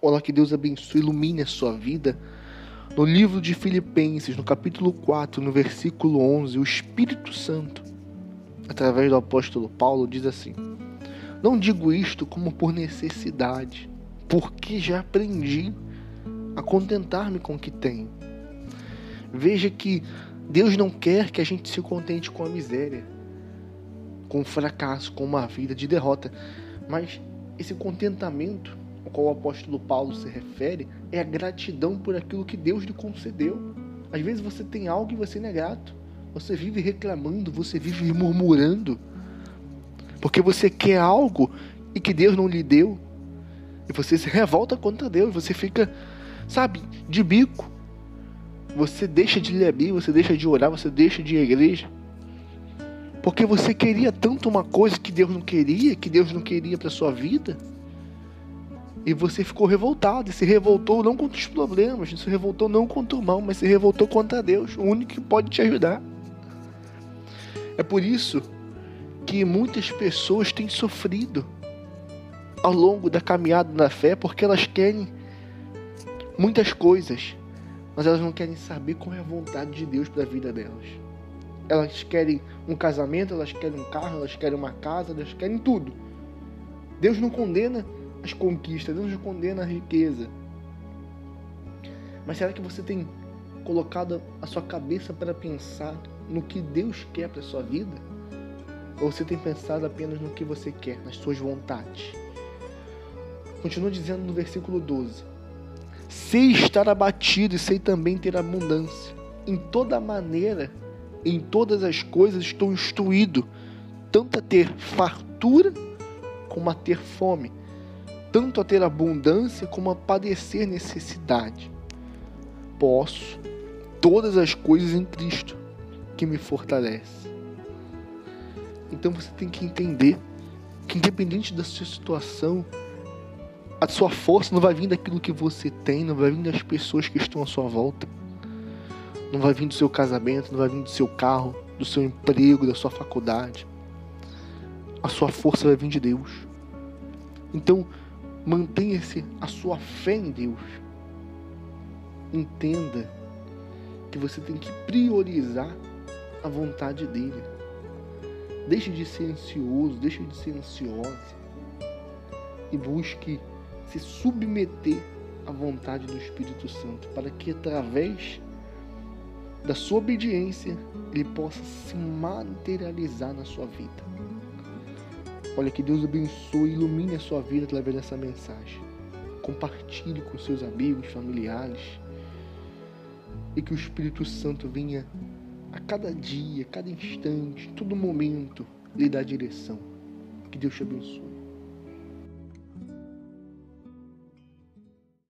Olha que Deus abençoe, ilumine a sua vida. No livro de Filipenses, no capítulo 4, no versículo 11, o Espírito Santo, através do apóstolo Paulo, diz assim: Não digo isto como por necessidade, porque já aprendi a contentar-me com o que tenho. Veja que Deus não quer que a gente se contente com a miséria, com o fracasso, com uma vida de derrota, mas esse contentamento ao qual o apóstolo Paulo se refere é a gratidão por aquilo que Deus lhe concedeu. Às vezes você tem algo e você não é grato. Você vive reclamando, você vive murmurando, porque você quer algo e que Deus não lhe deu. E você se revolta contra Deus, você fica, sabe, de bico. Você deixa de ler a Bíblia, você deixa de orar, você deixa de ir à igreja. Porque você queria tanto uma coisa que Deus não queria, que Deus não queria para sua vida. E você ficou revoltado, e se revoltou não contra os problemas, se revoltou não contra o mal, mas se revoltou contra Deus, o único que pode te ajudar. É por isso que muitas pessoas têm sofrido ao longo da caminhada na fé, porque elas querem muitas coisas, mas elas não querem saber qual é a vontade de Deus para a vida delas. Elas querem um casamento, elas querem um carro, elas querem uma casa, elas querem tudo. Deus não condena as conquistas, Deus não condena a riqueza. Mas será que você tem colocado a sua cabeça para pensar no que Deus quer para a sua vida? Ou você tem pensado apenas no que você quer, nas suas vontades? Continua dizendo no versículo 12: Sei estar abatido e sei também ter abundância. Em toda maneira, em todas as coisas estou instruído, tanto a ter fartura como a ter fome, tanto a ter abundância como a padecer necessidade. Posso todas as coisas em Cristo que me fortalece. Então você tem que entender que independente da sua situação, a sua força não vai vir daquilo que você tem, não vai vir das pessoas que estão à sua volta. Não vai vir do seu casamento, não vai vir do seu carro, do seu emprego, da sua faculdade. A sua força vai vir de Deus. Então, mantenha-se a sua fé em Deus. Entenda que você tem que priorizar a vontade dele. Deixe de ser ansioso, deixe de ser ansiosa e busque se submeter à vontade do Espírito Santo, para que através da sua obediência ele possa se materializar na sua vida. Olha que Deus abençoe e ilumine a sua vida através dessa mensagem. Compartilhe com seus amigos, familiares. E que o Espírito Santo venha a cada dia, a cada instante, todo momento, lhe dar direção. Que Deus te abençoe.